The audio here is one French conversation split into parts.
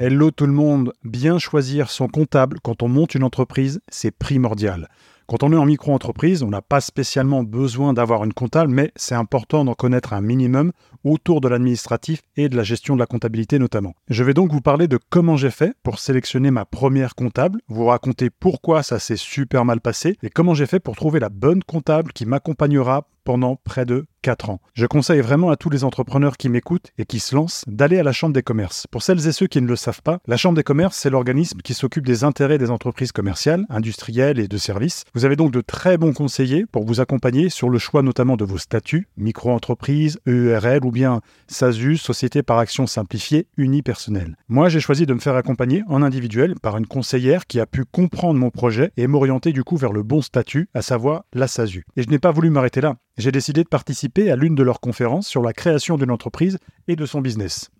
Hello tout le monde, bien choisir son comptable quand on monte une entreprise, c'est primordial. Quand on est en micro-entreprise, on n'a pas spécialement besoin d'avoir une comptable, mais c'est important d'en connaître un minimum autour de l'administratif et de la gestion de la comptabilité notamment. Je vais donc vous parler de comment j'ai fait pour sélectionner ma première comptable, vous raconter pourquoi ça s'est super mal passé et comment j'ai fait pour trouver la bonne comptable qui m'accompagnera pendant près de 4 ans. Je conseille vraiment à tous les entrepreneurs qui m'écoutent et qui se lancent d'aller à la Chambre des commerces. Pour celles et ceux qui ne le savent pas, la Chambre des commerces, c'est l'organisme qui s'occupe des intérêts des entreprises commerciales, industrielles et de services. Vous avez donc de très bons conseillers pour vous accompagner sur le choix notamment de vos statuts, micro-entreprise, EURL ou bien SASU, Société par action simplifiée, unipersonnelle. Moi, j'ai choisi de me faire accompagner en individuel par une conseillère qui a pu comprendre mon projet et m'orienter du coup vers le bon statut, à savoir la SASU. Et je n'ai pas voulu m'arrêter là j'ai décidé de participer à l'une de leurs conférences sur la création d'une entreprise et de son business.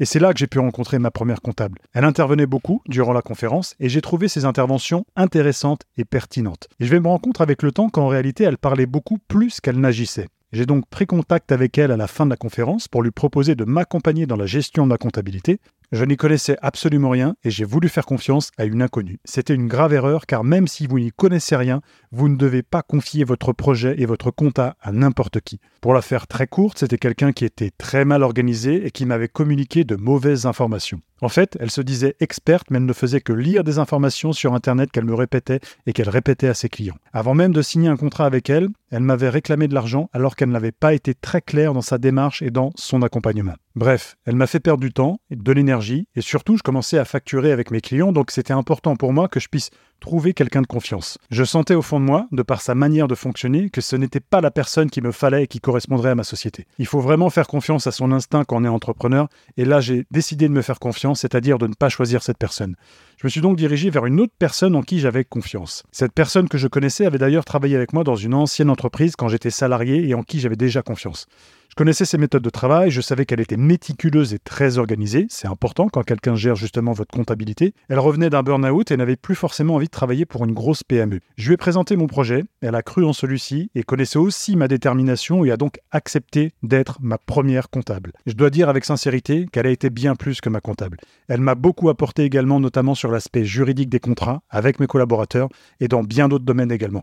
Et c'est là que j'ai pu rencontrer ma première comptable. Elle intervenait beaucoup durant la conférence et j'ai trouvé ses interventions intéressantes et pertinentes. Et je vais me rendre compte avec le temps qu'en réalité elle parlait beaucoup plus qu'elle n'agissait. J'ai donc pris contact avec elle à la fin de la conférence pour lui proposer de m'accompagner dans la gestion de ma comptabilité je n'y connaissais absolument rien et j'ai voulu faire confiance à une inconnue. C'était une grave erreur car même si vous n'y connaissez rien, vous ne devez pas confier votre projet et votre compta à n'importe qui. Pour la faire très courte, c'était quelqu'un qui était très mal organisé et qui m'avait communiqué de mauvaises informations. En fait, elle se disait experte, mais elle ne faisait que lire des informations sur Internet qu'elle me répétait et qu'elle répétait à ses clients. Avant même de signer un contrat avec elle, elle m'avait réclamé de l'argent alors qu'elle n'avait pas été très claire dans sa démarche et dans son accompagnement. Bref, elle m'a fait perdre du temps, et de l'énergie, et surtout je commençais à facturer avec mes clients, donc c'était important pour moi que je puisse trouver quelqu'un de confiance. Je sentais au fond de moi, de par sa manière de fonctionner, que ce n'était pas la personne qui me fallait et qui correspondrait à ma société. Il faut vraiment faire confiance à son instinct quand on est entrepreneur, et là j'ai décidé de me faire confiance, c'est-à-dire de ne pas choisir cette personne. Je me suis donc dirigé vers une autre personne en qui j'avais confiance. Cette personne que je connaissais avait d'ailleurs travaillé avec moi dans une ancienne entreprise quand j'étais salarié et en qui j'avais déjà confiance. Je connaissais ses méthodes de travail, je savais qu'elle était méticuleuse et très organisée, c'est important quand quelqu'un gère justement votre comptabilité. Elle revenait d'un burn-out et n'avait plus forcément envie de travailler pour une grosse PME. Je lui ai présenté mon projet, elle a cru en celui-ci et connaissait aussi ma détermination et a donc accepté d'être ma première comptable. Je dois dire avec sincérité qu'elle a été bien plus que ma comptable. Elle m'a beaucoup apporté également notamment sur l'aspect juridique des contrats avec mes collaborateurs et dans bien d'autres domaines également.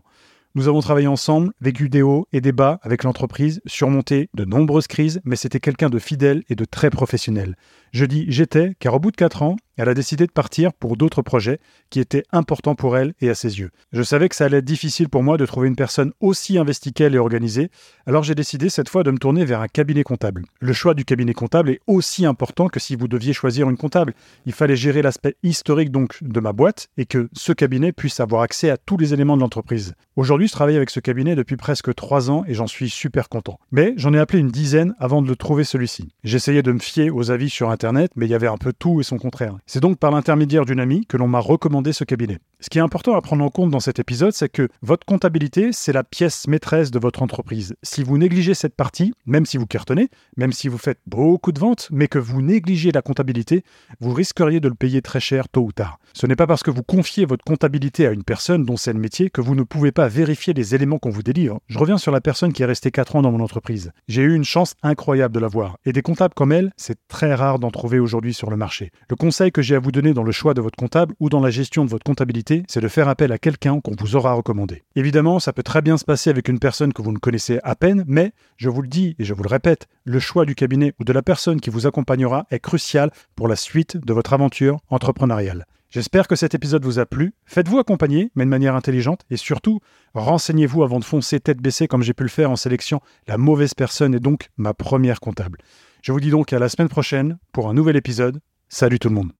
Nous avons travaillé ensemble, vécu des hauts et des bas avec l'entreprise, surmonté de nombreuses crises, mais c'était quelqu'un de fidèle et de très professionnel. Je dis j'étais, car au bout de 4 ans, elle a décidé de partir pour d'autres projets qui étaient importants pour elle et à ses yeux. Je savais que ça allait être difficile pour moi de trouver une personne aussi investie qu'elle et organisée, alors j'ai décidé cette fois de me tourner vers un cabinet comptable. Le choix du cabinet comptable est aussi important que si vous deviez choisir une comptable. Il fallait gérer l'aspect historique donc de ma boîte et que ce cabinet puisse avoir accès à tous les éléments de l'entreprise. Aujourd'hui, je travaille avec ce cabinet depuis presque 3 ans et j'en suis super content. Mais j'en ai appelé une dizaine avant de le trouver celui-ci. J'essayais de me fier aux avis sur Internet mais il y avait un peu tout et son contraire. C'est donc par l'intermédiaire d'une amie que l'on m'a recommandé ce cabinet. Ce qui est important à prendre en compte dans cet épisode, c'est que votre comptabilité, c'est la pièce maîtresse de votre entreprise. Si vous négligez cette partie, même si vous cartonnez, même si vous faites beaucoup de ventes, mais que vous négligez la comptabilité, vous risqueriez de le payer très cher tôt ou tard. Ce n'est pas parce que vous confiez votre comptabilité à une personne dont c'est le métier que vous ne pouvez pas vérifier les éléments qu'on vous délivre. Je reviens sur la personne qui est restée 4 ans dans mon entreprise. J'ai eu une chance incroyable de l'avoir. Et des comptables comme elle, c'est très rare d'en trouver aujourd'hui sur le marché. Le conseil que j'ai à vous donner dans le choix de votre comptable ou dans la gestion de votre comptabilité, c'est de faire appel à quelqu'un qu'on vous aura recommandé. Évidemment, ça peut très bien se passer avec une personne que vous ne connaissez à peine, mais, je vous le dis et je vous le répète, le choix du cabinet ou de la personne qui vous accompagnera est crucial pour la suite de votre aventure entrepreneuriale. J'espère que cet épisode vous a plu. Faites-vous accompagner, mais de manière intelligente, et surtout, renseignez-vous avant de foncer tête baissée comme j'ai pu le faire en sélection la mauvaise personne et donc ma première comptable. Je vous dis donc à la semaine prochaine pour un nouvel épisode. Salut tout le monde